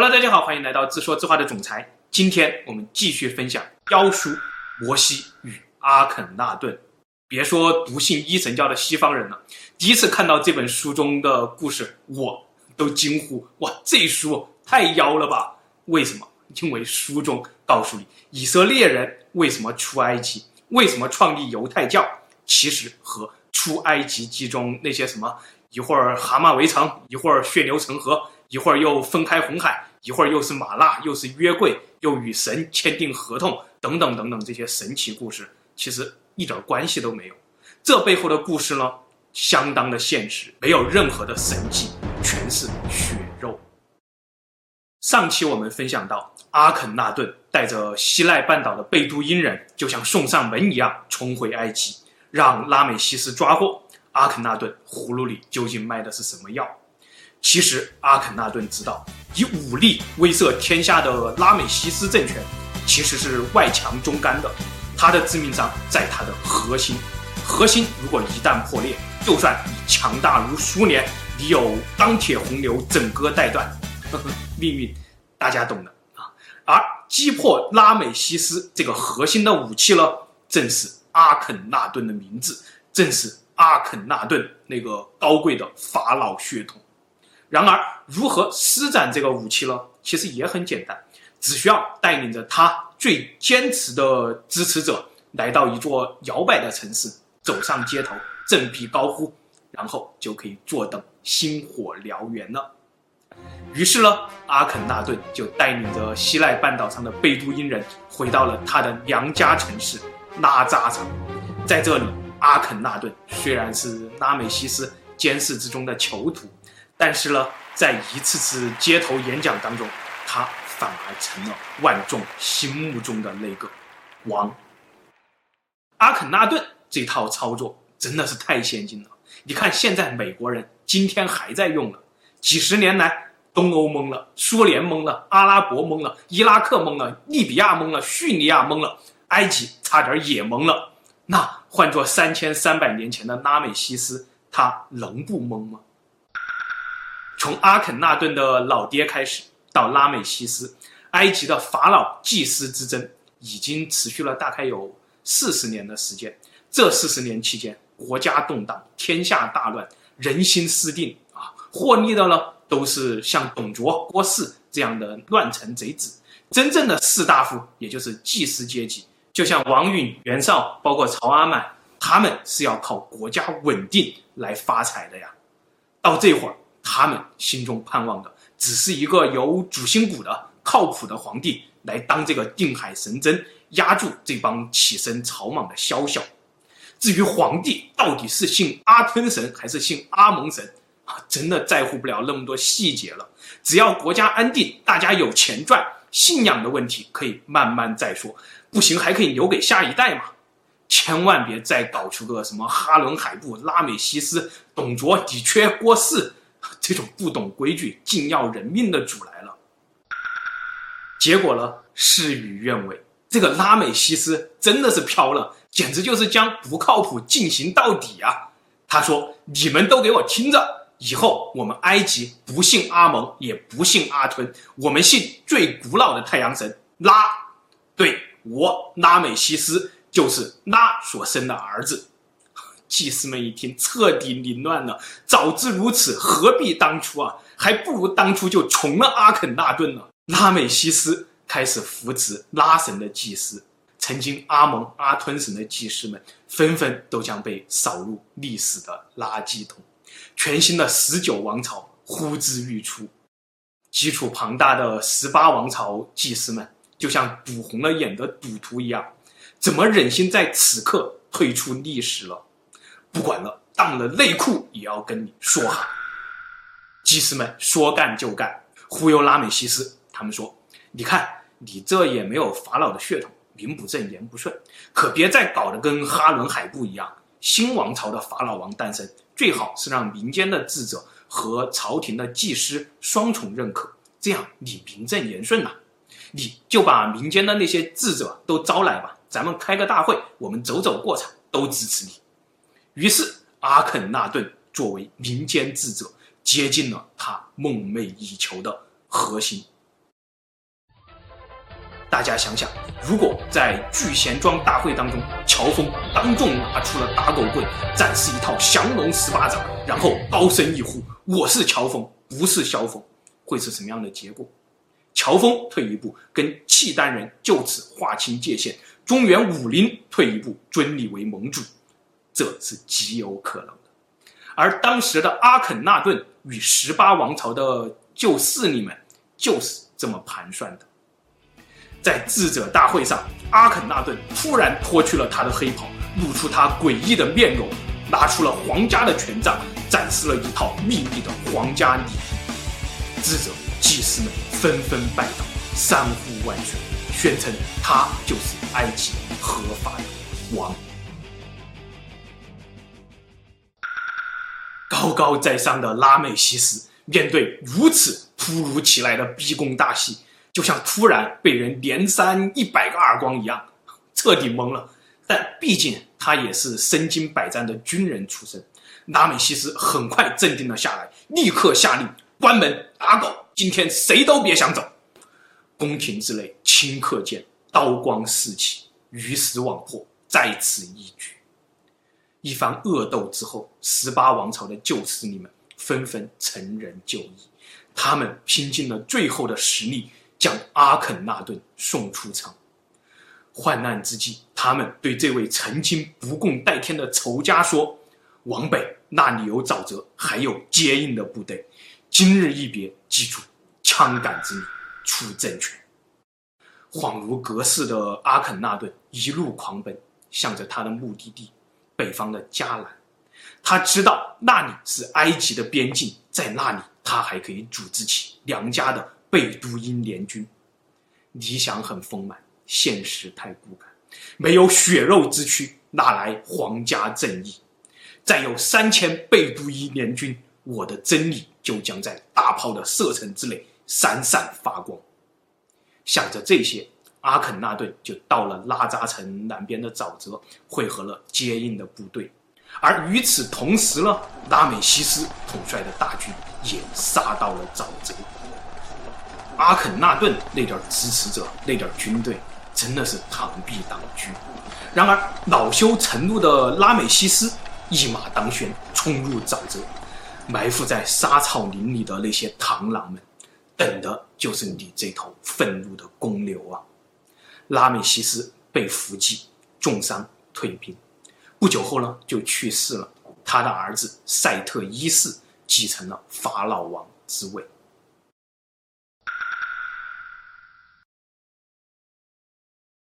Hello，大家好，欢迎来到自说自话的总裁。今天我们继续分享《妖书：摩西与阿肯纳顿》。别说笃信一神教的西方人了，第一次看到这本书中的故事，我都惊呼：哇，这书太妖了吧！为什么？因为书中告诉你，以色列人为什么出埃及，为什么创立犹太教，其实和出埃及记中那些什么一会儿蛤蟆围城，一会儿血流成河。一会儿又分开红海，一会儿又是玛纳，又是约柜，又与神签订合同，等等等等，这些神奇故事其实一点关系都没有。这背后的故事呢，相当的现实，没有任何的神迹，全是血肉。上期我们分享到，阿肯纳顿带着西奈半岛的贝都因人，就像送上门一样冲回埃及，让拉美西斯抓获。阿肯纳顿葫芦里究竟卖的是什么药？其实阿肯纳顿知道，以武力威慑天下的拉美西斯政权，其实是外强中干的。他的致命伤在他的核心，核心如果一旦破裂，就算你强大如苏联，你有钢铁洪流整个带断，呵呵，命运大家懂的啊。而击破拉美西斯这个核心的武器呢，正是阿肯纳顿的名字，正是阿肯纳顿那个高贵的法老血统。然而，如何施展这个武器呢？其实也很简单，只需要带领着他最坚持的支持者来到一座摇摆的城市，走上街头，振臂高呼，然后就可以坐等星火燎原了。于是呢，阿肯纳顿就带领着西奈半岛上的贝都因人回到了他的娘家城市拉扎城。在这里，阿肯纳顿虽然是拉美西斯监视之中的囚徒。但是呢，在一次次街头演讲当中，他反而成了万众心目中的那个王。阿肯纳顿这套操作真的是太先进了。你看，现在美国人今天还在用呢。几十年来，东欧懵了，苏联懵了，阿拉伯懵了，伊拉克懵了，利比亚懵了，叙利亚懵了，埃及差点也懵了。那换做三千三百年前的拉美西斯，他能不懵吗？从阿肯纳顿的老爹开始，到拉美西斯，埃及的法老祭司之争已经持续了大概有四十年的时间。这四十年期间，国家动荡，天下大乱，人心思定啊！获利的呢，都是像董卓、郭汜这样的乱臣贼子。真正的士大夫，也就是祭司阶级，就像王允、袁绍，包括曹阿满，他们是要靠国家稳定来发财的呀。到这会儿。他们心中盼望的只是一个有主心骨的、靠谱的皇帝来当这个定海神针，压住这帮起身草莽的宵小。至于皇帝到底是信阿吞神还是信阿蒙神，啊，真的在乎不了那么多细节了。只要国家安定，大家有钱赚，信仰的问题可以慢慢再说，不行还可以留给下一代嘛。千万别再搞出个什么哈伦海布、拉美西斯、董卓、底缺、郭汜。这种不懂规矩、竟要人命的主来了，结果呢，事与愿违。这个拉美西斯真的是飘了，简直就是将不靠谱进行到底啊！他说：“你们都给我听着，以后我们埃及不信阿蒙，也不信阿吞，我们信最古老的太阳神拉。对，我拉美西斯就是拉所生的儿子。”祭司们一听，彻底凌乱了。早知如此，何必当初啊？还不如当初就从了阿肯纳顿呢。拉美西斯开始扶持拉神的祭司，曾经阿蒙、阿吞神的祭司们，纷纷都将被扫入历史的垃圾桶。全新的十九王朝呼之欲出，基础庞大的十八王朝祭司们，就像赌红了眼的赌徒一样，怎么忍心在此刻退出历史了？不管了，当了内裤也要跟你说哈。祭司们说干就干，忽悠拉美西斯。他们说：“你看，你这也没有法老的血统，名不正言不顺，可别再搞得跟哈伦海布一样。新王朝的法老王诞生，最好是让民间的智者和朝廷的祭司双重认可，这样你名正言顺呐。你就把民间的那些智者都招来吧，咱们开个大会，我们走走过场，都支持你。”于是，阿肯纳顿作为民间智者，接近了他梦寐以求的核心大家想想，如果在聚贤庄大会当中，乔峰当众拿出了打狗棍，展示一套降龙十八掌，然后高声一呼：“我是乔峰，不是萧峰”，会是什么样的结果？乔峰退一步，跟契丹人就此划清界限；中原武林退一步，尊你为盟主，这是极有可能的。而当时的阿肯纳顿与十八王朝的旧势力们，就是这么盘算的。在智者大会上，阿肯纳顿突然脱去了他的黑袍，露出他诡异的面容，拿出了皇家的权杖，展示了一套秘密的皇家礼仪。智者、祭司们纷纷拜倒，三呼万岁，宣称他就是埃及合法的王。高高在上的拉美西斯面对如此突如其来的逼宫大戏。就像突然被人连扇一百个耳光一样，彻底懵了。但毕竟他也是身经百战的军人出身，拉美西斯很快镇定了下来，立刻下令关门打狗，今天谁都别想走。宫廷之内顷刻间刀光四起，鱼死网破，在此一举。一番恶斗之后，十八王朝的旧势力们纷纷乘人就义，他们拼尽了最后的实力。将阿肯纳顿送出城。患难之际，他们对这位曾经不共戴天的仇家说：“往北那里有沼泽，还有接应的部队。今日一别，记住，枪杆子里出政权。”恍如隔世的阿肯纳顿一路狂奔，向着他的目的地——北方的迦南。他知道那里是埃及的边境，在那里他还可以组织起梁家的。贝都因联军，理想很丰满，现实太骨感。没有血肉之躯，哪来皇家正义？再有三千贝都因联军，我的真理就将在大炮的射程之内闪闪发光。想着这些，阿肯纳顿就到了拉扎城南边的沼泽，会合了接应的部队。而与此同时呢，拉美西斯统帅的大军也杀到了沼泽。阿肯纳顿那点支持者，那点军队，真的是螳臂挡车。然而恼羞成怒的拉美西斯一马当先，冲入沼泽，埋伏在沙草林里的那些螳螂们，等的就是你这头愤怒的公牛啊！拉美西斯被伏击，重伤退兵，不久后呢就去世了。他的儿子赛特一世继承了法老王之位。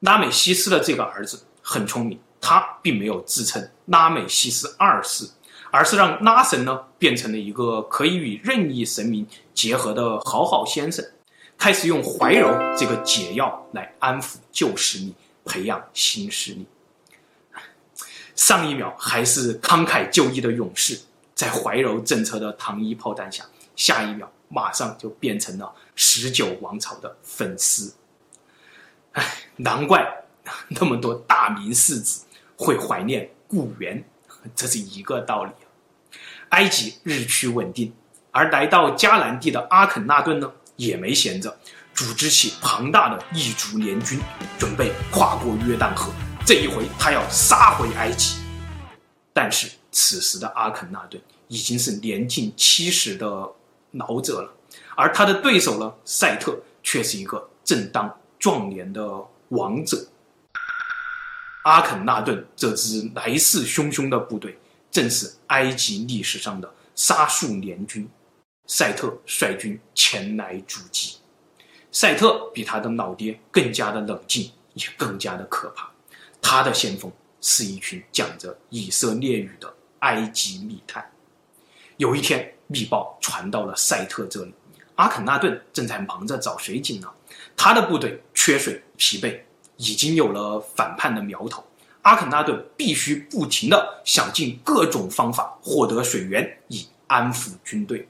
拉美西斯的这个儿子很聪明，他并没有自称拉美西斯二世，而是让拉神呢变成了一个可以与任意神明结合的好好先生，开始用怀柔这个解药来安抚旧势力，培养新势力。上一秒还是慷慨就义的勇士，在怀柔政策的糖衣炮弹下，下一秒马上就变成了十九王朝的粉丝。唉，难怪 那么多大明世子会怀念故园，这是一个道理。埃及日趋稳定，而来到迦南地的阿肯纳顿呢，也没闲着，组织起庞大的异族联军，准备跨过约旦河。这一回，他要杀回埃及。但是此时的阿肯纳顿已经是年近七十的老者了，而他的对手呢，赛特却是一个正当。壮年的王者阿肯纳顿这支来势汹汹的部队，正是埃及历史上的杀戮联军。赛特率军前来阻击。赛特比他的老爹更加的冷静，也更加的可怕。他的先锋是一群讲着以色列语的埃及密探。有一天，密报传到了赛特这里，阿肯纳顿正在忙着找水井呢。他的部队缺水疲惫，已经有了反叛的苗头。阿肯纳顿必须不停地想尽各种方法获得水源，以安抚军队。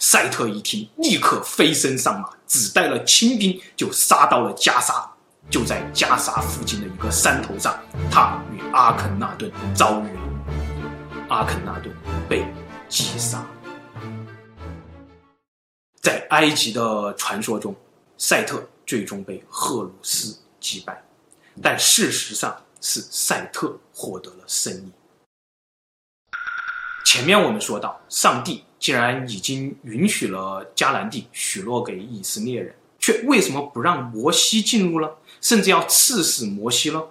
赛特一听，立刻飞身上马，只带了亲兵就杀到了加沙。就在加沙附近的一个山头上，他与阿肯纳顿遭遇了。阿肯纳顿被击杀。在埃及的传说中。赛特最终被赫鲁斯击败，但事实上是赛特获得了胜利。前面我们说到，上帝既然已经允许了迦南地许诺给以色列人，却为什么不让摩西进入了，甚至要刺死摩西了？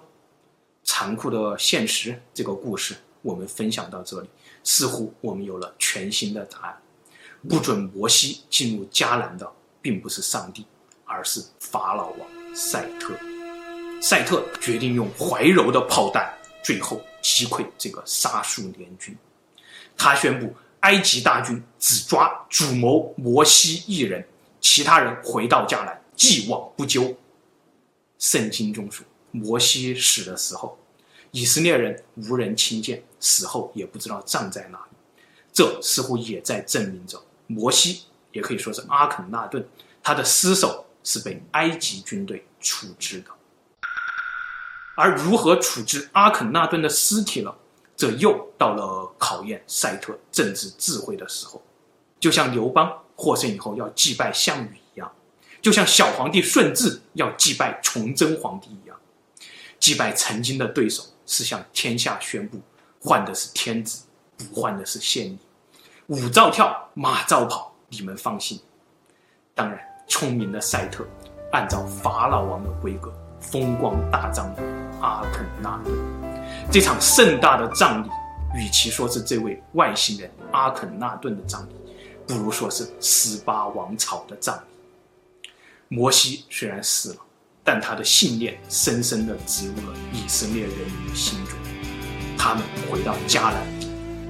残酷的现实，这个故事我们分享到这里，似乎我们有了全新的答案。不准摩西进入迦南的，并不是上帝，而是法老王赛特。赛特决定用怀柔的炮弹，最后击溃这个沙述联军。他宣布，埃及大军只抓主谋摩西一人，其他人回到迦南，既往不咎。圣经中说，摩西死的时候，以色列人无人亲见，死后也不知道葬在哪里。这似乎也在证明着，摩西也可以说是阿肯那顿，他的尸首是被埃及军队处置的。而如何处置阿肯那顿的尸体呢？这又到了考验赛特政治智慧的时候，就像刘邦获胜以后要祭拜项羽一样，就像小皇帝顺治要祭拜崇祯皇帝一样，祭拜曾经的对手是向天下宣布，换的是天子，不换的是县令。舞照跳，马照跑，你们放心。当然，聪明的赛特按照法老王的规格，风光大葬的阿肯那顿。这场盛大的葬礼，与其说是这位外星人阿肯纳顿的葬礼，不如说是十八王朝的葬礼。摩西虽然死了，但他的信念深深地植入了以色列人民的心中。他们回到迦南，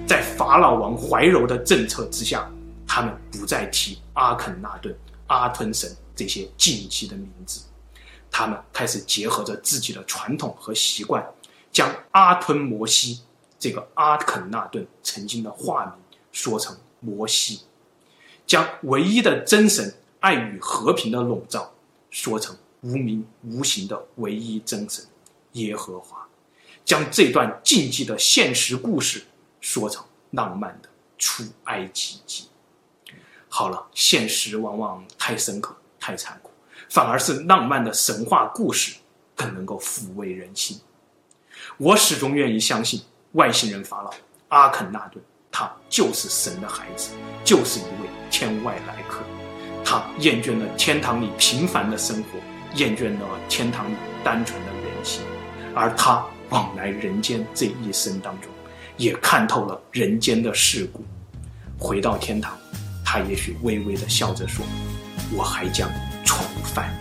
在法老王怀柔的政策之下，他们不再提阿肯纳顿、阿吞神这些禁忌的名字，他们开始结合着自己的传统和习惯。将阿吞摩西这个阿肯那顿曾经的化名说成摩西，将唯一的真神爱与和平的笼罩说成无名无形的唯一真神耶和华，将这段禁忌的现实故事说成浪漫的出埃及记。好了，现实往往太深刻、太残酷，反而是浪漫的神话故事更能够抚慰人心。我始终愿意相信，外星人法老阿肯纳顿，他就是神的孩子，就是一位天外来客。他厌倦了天堂里平凡的生活，厌倦了天堂里单纯的人性，而他往来人间这一生当中，也看透了人间的世故。回到天堂，他也许微微的笑着说：“我还将重返。”